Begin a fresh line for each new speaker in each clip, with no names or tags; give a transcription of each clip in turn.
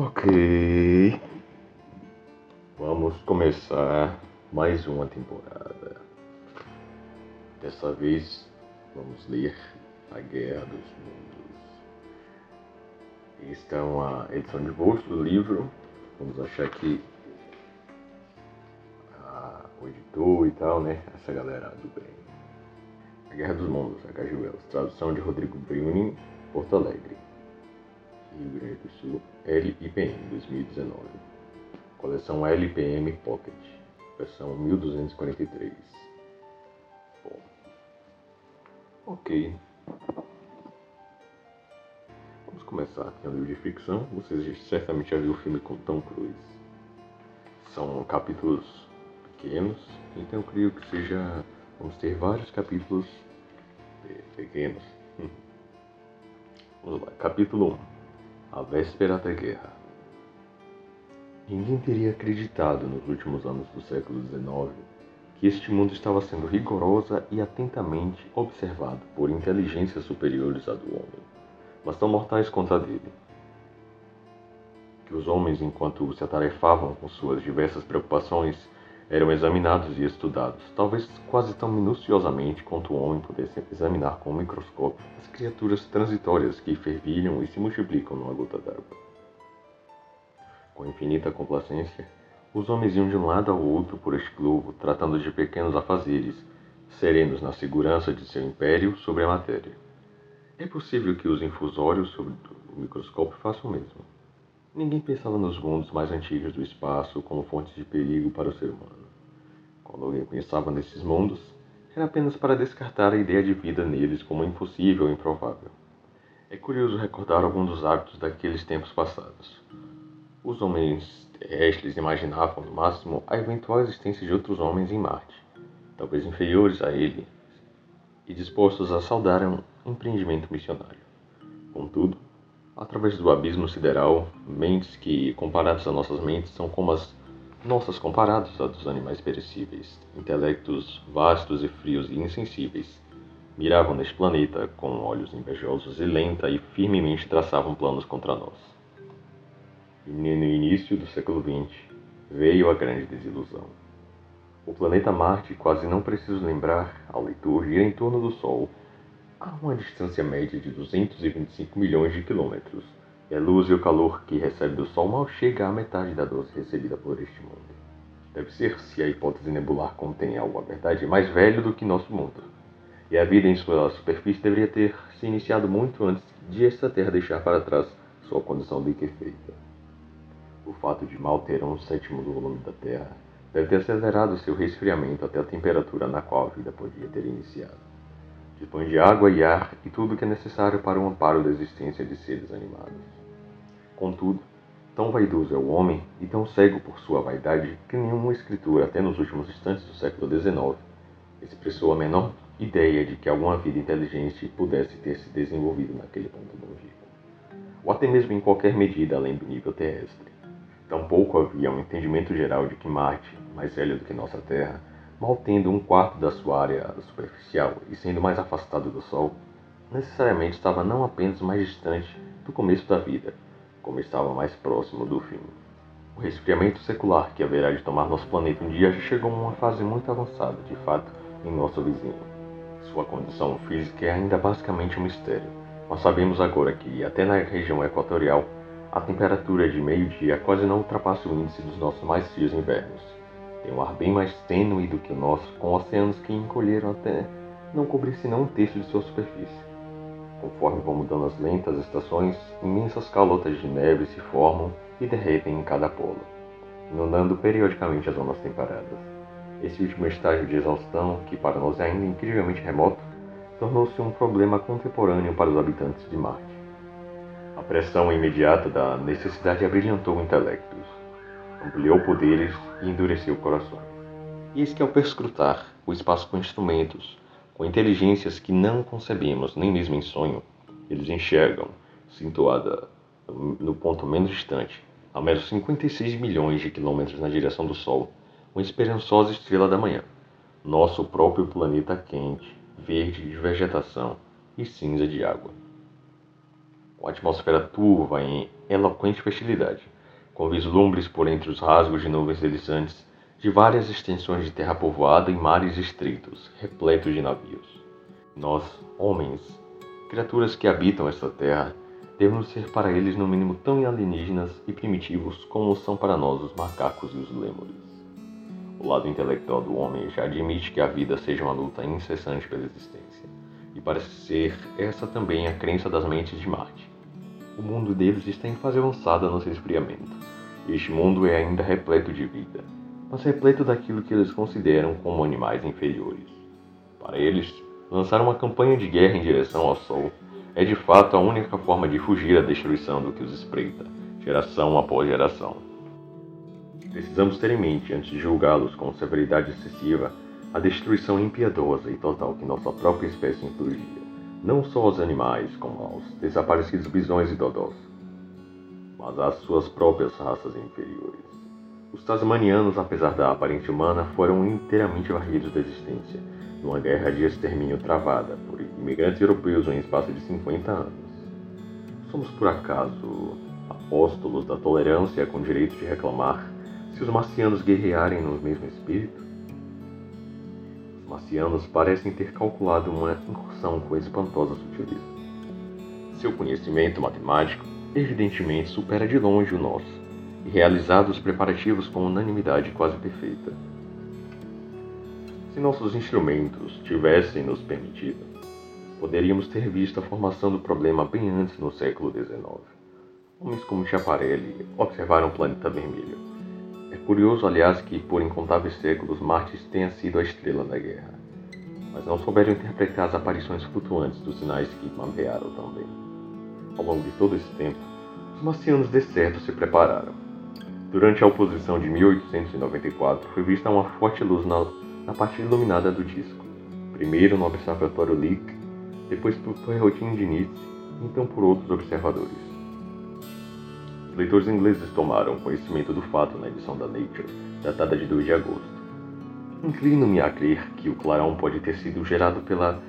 Ok. Vamos começar mais uma temporada. Dessa vez vamos ler A Guerra dos Mundos. Esta é uma edição de bolso do livro. Vamos achar aqui a, o editor e tal, né? Essa galera do bem. A Guerra dos Mundos, H.G. Wells. Tradução de Rodrigo Bruning, Porto Alegre. Rio Grande do Sul, LIPM 2019. Coleção LPM Pocket, versão 1243. Bom. Ok. Vamos começar aqui um livro de ficção. Vocês certamente já viram o filme com Tom Cruise. São capítulos pequenos, então eu creio que seja. Vamos ter vários capítulos pequenos. Vamos lá, capítulo 1 a véspera da guerra. Ninguém teria acreditado nos últimos anos do século XIX que este mundo estava sendo rigorosa e atentamente observado por inteligências superiores à do homem, mas tão mortais quanto a dele. Que os homens, enquanto se atarefavam com suas diversas preocupações, eram examinados e estudados, talvez quase tão minuciosamente quanto o homem pudesse examinar com o microscópio as criaturas transitórias que fervilham e se multiplicam numa gota d'água. Com infinita complacência, os homens iam de um lado ao outro por este globo, tratando de pequenos afazeres, serenos na segurança de seu império sobre a matéria. É possível que os infusórios sobre o microscópio façam o mesmo. Ninguém pensava nos mundos mais antigos do espaço como fontes de perigo para o ser humano. Quando alguém pensava nesses mundos, era apenas para descartar a ideia de vida neles como impossível ou improvável. É curioso recordar alguns dos hábitos daqueles tempos passados. Os homens terrestres imaginavam, no máximo, a eventual existência de outros homens em Marte, talvez inferiores a ele, e dispostos a saudar um empreendimento missionário. Contudo, através do abismo sideral, mentes que, comparadas a nossas mentes, são como as nossas comparadas a dos animais perecíveis, intelectos vastos e frios e insensíveis, miravam neste planeta com olhos invejosos e lenta e firmemente traçavam planos contra nós. E no início do século XX veio a grande desilusão. O planeta Marte, quase não preciso lembrar ao leitor, gira em torno do Sol a uma distância média de 225 milhões de quilômetros, e a luz e o calor que recebe do Sol mal chega à metade da dose recebida por este mundo. Deve ser se a hipótese nebular contém algo, verdade, mais velho do que nosso mundo. E a vida em sua superfície deveria ter se iniciado muito antes de esta Terra deixar para trás sua condição liquefeita. O fato de mal ter um sétimo do volume da Terra deve ter acelerado seu resfriamento até a temperatura na qual a vida podia ter iniciado. Dispõe de água e ar e tudo o que é necessário para o amparo da existência de seres animados. Contudo, tão vaidoso é o homem e tão cego por sua vaidade que nenhuma escritura, até nos últimos instantes do século XIX, expressou a menor ideia de que alguma vida inteligente pudesse ter se desenvolvido naquele ponto longevo, ou até mesmo em qualquer medida além do nível terrestre. Tampouco havia um entendimento geral de que Marte, mais velho do que nossa Terra, mal tendo um quarto da sua área superficial e sendo mais afastado do Sol, necessariamente estava não apenas mais distante do começo da vida, como estava mais próximo do fim. O resfriamento secular que haverá de tomar nosso planeta um dia já chegou a uma fase muito avançada, de fato, em nosso vizinho. Sua condição física é ainda basicamente um mistério, mas sabemos agora que, até na região equatorial, a temperatura de meio-dia quase não ultrapassa o índice dos nossos mais frios invernos tem um ar bem mais tênue do que o nosso, com oceanos que encolheram até não cobrir senão um terço de sua superfície. Conforme vão mudando as lentas estações, imensas calotas de neve se formam e derretem em cada polo, inundando periodicamente as zonas temperadas. Esse último estágio de exaustão, que para nós é ainda incrivelmente remoto, tornou-se um problema contemporâneo para os habitantes de Marte. A pressão imediata da necessidade abrilhantou intelectos, ampliou poderes e endureceu corações. E eis que ao perscrutar o espaço com instrumentos, com inteligências que não concebemos nem mesmo em sonho, eles enxergam, situada no ponto menos distante, a meros 56 milhões de quilômetros na direção do Sol, uma esperançosa estrela da manhã, nosso próprio planeta quente, verde de vegetação e cinza de água. com a atmosfera turva em eloquente fertilidade, com vislumbres por entre os rasgos de nuvens deslizantes de várias extensões de terra povoada e mares estreitos, repletos de navios. Nós, homens, criaturas que habitam esta terra, devemos ser para eles no mínimo tão alienígenas e primitivos como são para nós os macacos e os lêmures. O lado intelectual do homem já admite que a vida seja uma luta incessante pela existência, e parece ser essa também a crença das mentes de Marte. O mundo deles está em fase avançada no seu esfriamento. Este mundo é ainda repleto de vida, mas repleto daquilo que eles consideram como animais inferiores. Para eles, lançar uma campanha de guerra em direção ao Sol é de fato a única forma de fugir à destruição do que os espreita, geração após geração. Precisamos ter em mente, antes de julgá-los com severidade excessiva, a destruição impiedosa e total que nossa própria espécie infligia, não só aos animais, como aos desaparecidos bisões e dodós, mas às suas próprias raças inferiores. Os tasmanianos, apesar da aparência humana, foram inteiramente varridos da existência, numa guerra de extermínio travada por imigrantes europeus em espaço de 50 anos. Somos, por acaso, apóstolos da tolerância com direito de reclamar se os marcianos guerrearem no mesmo espírito? Os marcianos parecem ter calculado uma incursão com espantosa sutileza. Seu conhecimento matemático, evidentemente, supera de longe o nosso, e realizado os preparativos com unanimidade quase perfeita. Se nossos instrumentos tivessem nos permitido, poderíamos ter visto a formação do problema bem antes no século XIX. Homens como Schiaparelli observaram o planeta vermelho. É curioso, aliás, que por incontáveis séculos Marte tenha sido a estrela da guerra, mas não souberam interpretar as aparições flutuantes dos sinais que mapearam também. Ao longo de todo esse tempo, os marcianos de certo se prepararam. Durante a oposição de 1894, foi vista uma forte luz na na parte iluminada do disco, primeiro no Observatório Lick, depois por Ferrotin de Nietzsche então por outros observadores. Leitores ingleses tomaram conhecimento do fato na edição da Nature, datada de 2 de agosto. Inclino-me a crer que o clarão pode ter sido gerado pela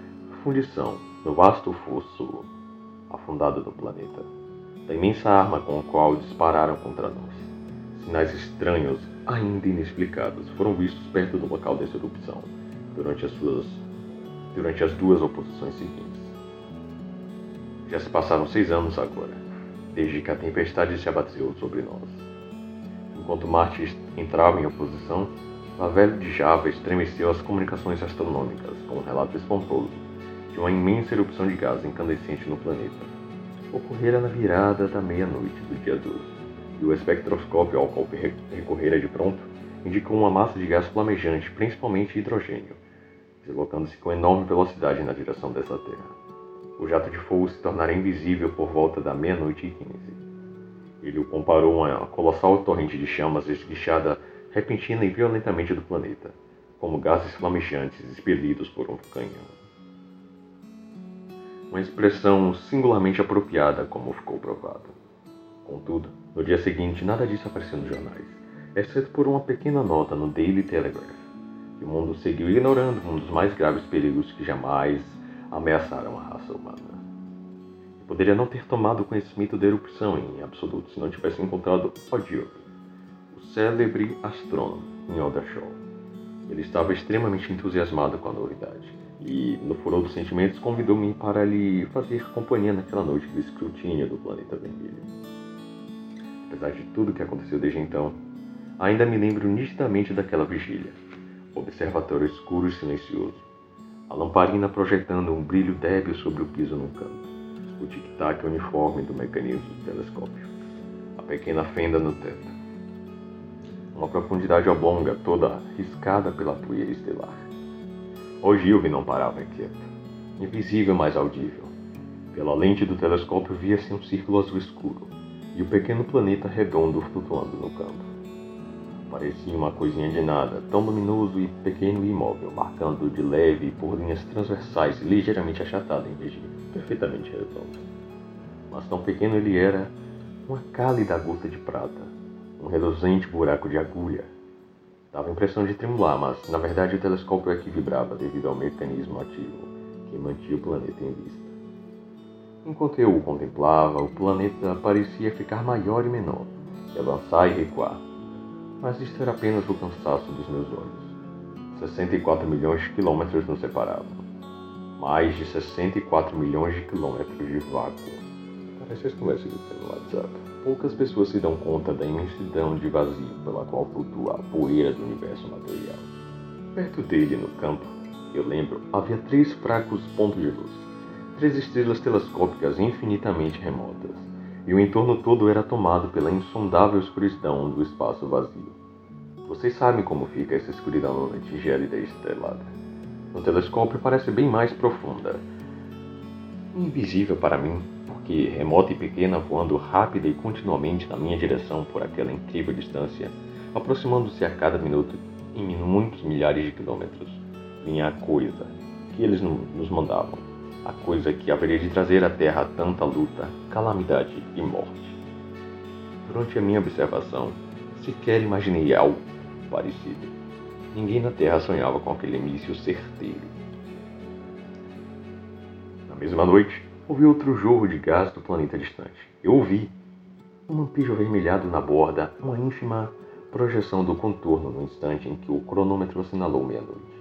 fundição do vasto fosso afundado no planeta, da imensa arma com a qual dispararam contra nós. Sinais estranhos ainda inexplicados foram vistos perto do local dessa erupção durante as, suas, durante as duas oposições seguintes. Já se passaram seis anos agora, desde que a tempestade se abateu sobre nós. Enquanto Marte entrava em oposição, a velha de Java estremeceu as comunicações astronômicas com um relato espantoso de uma imensa erupção de gás incandescente no planeta. Ocorrera na virada da meia-noite do dia 12 e o espectroscópio ao qual recorrera de pronto indicou uma massa de gás flamejante, principalmente hidrogênio, deslocando-se com enorme velocidade na direção dessa Terra. O jato de fogo se tornara invisível por volta da meia-noite e quinze. Ele o comparou a uma colossal torrente de chamas esguichada repentina e violentamente do planeta, como gases flamejantes expelidos por um canhão. Uma expressão singularmente apropriada, como ficou provado. Contudo, no dia seguinte nada disso apareceu nos jornais, exceto por uma pequena nota no Daily Telegraph, o mundo seguiu ignorando um dos mais graves perigos que jamais ameaçaram a raça humana. Eu poderia não ter tomado conhecimento da erupção em absoluto se não tivesse encontrado Odiop, o célebre astrônomo, em Aldershot. Ele estava extremamente entusiasmado com a novidade e, no furor dos sentimentos, convidou-me para lhe fazer companhia naquela noite do escrutínio do planeta vermelho apesar de tudo que aconteceu desde então, ainda me lembro nitidamente daquela vigília. O observatório escuro e silencioso, a lamparina projetando um brilho débil sobre o piso num canto, o tic-tac uniforme do mecanismo do telescópio, a pequena fenda no teto, uma profundidade oblonga toda riscada pela poeira estelar. Ogilvy não parava inquieto, invisível mas audível. Pela lente do telescópio via-se um círculo azul escuro, e o pequeno planeta redondo flutuando no campo. Parecia uma coisinha de nada, tão luminoso e pequeno e imóvel, marcando de leve por linhas transversais ligeiramente achatado em vez de perfeitamente redondo. Mas tão pequeno ele era, uma cálida gota de prata, um reluzente buraco de agulha. Dava a impressão de tremular, mas na verdade o telescópio é que vibrava devido ao mecanismo ativo que mantinha o planeta em vista. Enquanto eu o contemplava, o planeta parecia ficar maior e menor, e avançar e recuar. Mas isto era apenas o cansaço dos meus olhos. 64 milhões de quilômetros nos separavam. Mais de 64 milhões de quilômetros de vácuo. Parece as conversas que no WhatsApp. Poucas pessoas se dão conta da imensidão de vazio pela qual flutua a poeira do universo material. Perto dele, no campo, eu lembro, havia três fracos pontos de luz três estrelas telescópicas infinitamente remotas, e o entorno todo era tomado pela insondável escuridão do espaço vazio. Vocês sabem como fica essa escuridão na noite gélida e estrelada. No telescópio parece bem mais profunda. Invisível para mim, porque remota e pequena, voando rápida e continuamente na minha direção por aquela incrível distância, aproximando-se a cada minuto em muitos milhares de quilômetros. Vinha a coisa que eles nos mandavam a coisa que haveria de trazer à Terra tanta luta, calamidade e morte. Durante a minha observação, sequer imaginei algo parecido. Ninguém na Terra sonhava com aquele míssil certeiro. Na mesma noite, ouvi outro jorro de gás do planeta distante. Eu ouvi um lampejo avermelhado na borda, uma ínfima projeção do contorno no instante em que o cronômetro assinalou meia-noite.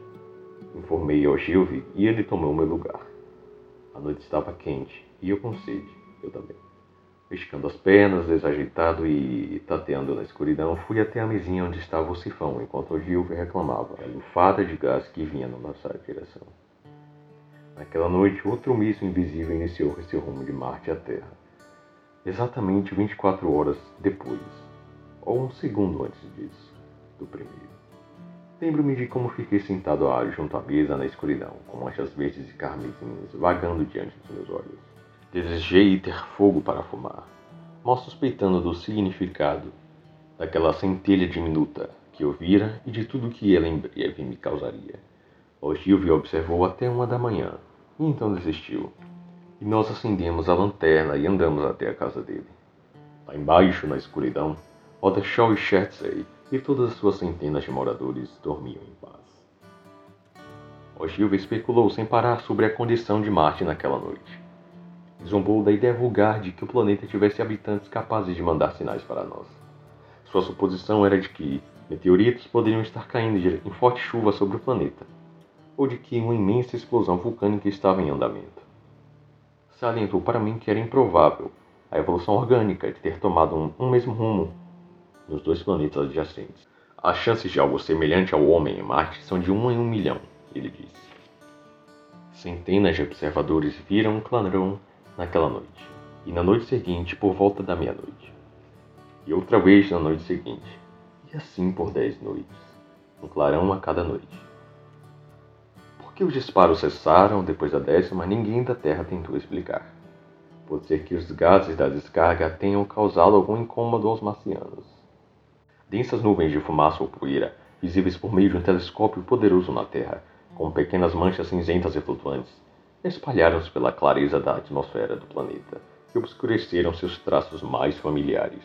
Informei ao Gilve e ele tomou meu lugar. A noite estava quente e eu com sede, eu também. Esticando as pernas, desajeitado e tateando na escuridão, fui até a mesinha onde estava o sifão, enquanto o Gilver reclamava a lufada de gás que vinha na nossa direção. Naquela noite, outro míssil invisível iniciou esse rumo de Marte à Terra. Exatamente 24 horas depois, ou um segundo antes disso, do primeiro. Lembro-me de como fiquei sentado junto à mesa na escuridão, com manchas verdes e carmesinhas vagando diante dos meus olhos. Desejei ter fogo para fumar, mal suspeitando do significado daquela centelha diminuta que eu vira e de tudo que ela em breve me causaria. Ogilvio observou até uma da manhã, e então desistiu. E nós acendemos a lanterna e andamos até a casa dele. Lá embaixo, na escuridão, Odeshaw e Chertsey e todas as suas centenas de moradores dormiam em paz. Ogilvy especulou sem parar sobre a condição de Marte naquela noite. Zombou da ideia vulgar de que o planeta tivesse habitantes capazes de mandar sinais para nós. Sua suposição era de que meteoritos poderiam estar caindo em forte chuva sobre o planeta, ou de que uma imensa explosão vulcânica estava em andamento. Salientou para mim que era improvável a evolução orgânica de ter tomado um, um mesmo rumo nos dois planetas adjacentes. As chances de algo semelhante ao homem em Marte são de um em um milhão, ele disse. Centenas de observadores viram um clarão naquela noite, e na noite seguinte por volta da meia-noite. E outra vez na noite seguinte, e assim por dez noites, um clarão a cada noite. Por que os disparos cessaram depois da décima, ninguém da Terra tentou explicar. Pode ser que os gases da descarga tenham causado algum incômodo aos marcianos Densas nuvens de fumaça ou poeira, visíveis por meio de um telescópio poderoso na Terra, como pequenas manchas cinzentas e flutuantes, espalharam-se pela clareza da atmosfera do planeta e obscureceram seus traços mais familiares.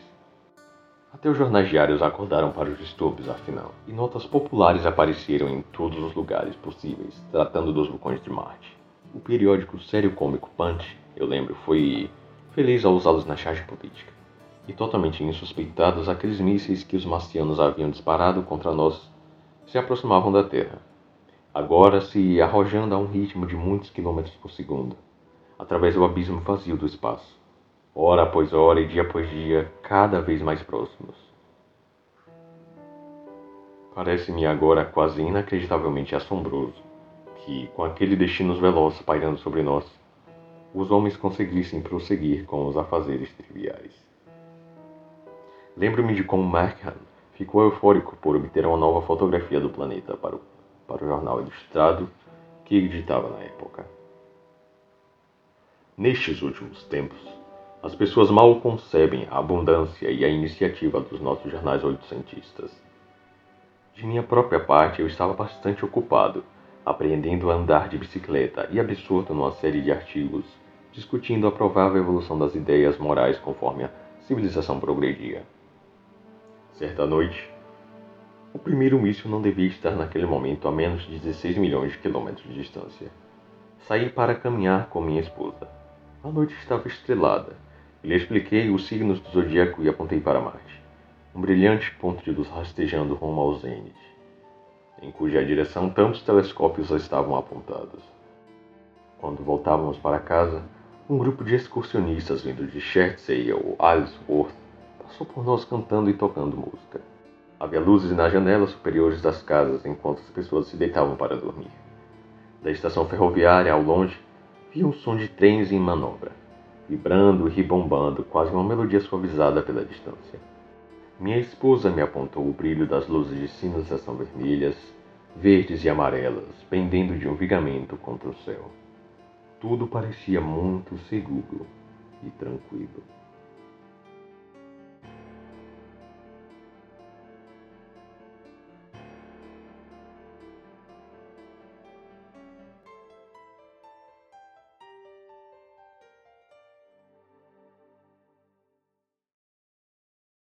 Até os jornais diários acordaram para os distúrbios, afinal, e notas populares apareceram em todos os lugares possíveis, tratando dos vulcões de Marte. O periódico Sério Cômico Punch, eu lembro, foi feliz ao usá-los na charge política e totalmente insuspeitados, aqueles mísseis que os marcianos haviam disparado contra nós se aproximavam da Terra, agora se arrojando a um ritmo de muitos quilômetros por segundo, através do abismo vazio do espaço, hora após hora e dia após dia, cada vez mais próximos. Parece-me agora quase inacreditavelmente assombroso que, com aquele destino veloz pairando sobre nós, os homens conseguissem prosseguir com os afazeres triviais. Lembro-me de como Markham ficou eufórico por obter uma nova fotografia do planeta para o, para o jornal ilustrado que editava na época. Nestes últimos tempos, as pessoas mal concebem a abundância e a iniciativa dos nossos jornais oitocentistas. De minha própria parte, eu estava bastante ocupado, aprendendo a andar de bicicleta e absorto numa série de artigos discutindo a provável evolução das ideias morais conforme a civilização progredia. Certa noite, o primeiro míssil não devia estar naquele momento a menos de 16 milhões de quilômetros de distância. Saí para caminhar com minha esposa. A noite estava estrelada. Lhe expliquei os signos do zodíaco e apontei para Marte, um brilhante ponto de luz rastejando rumo ao zênite, em cuja direção tantos telescópios estavam apontados. Quando voltávamos para casa, um grupo de excursionistas vindo de Chertsey ou Isleworth passou por nós cantando e tocando música. Havia luzes nas janelas superiores das casas enquanto as pessoas se deitavam para dormir. Da estação ferroviária, ao longe, via um som de trens em manobra, vibrando e ribombando, quase uma melodia suavizada pela distância. Minha esposa me apontou o brilho das luzes de sinalização vermelhas, verdes e amarelas, pendendo de um vigamento contra o céu. Tudo parecia muito seguro e tranquilo.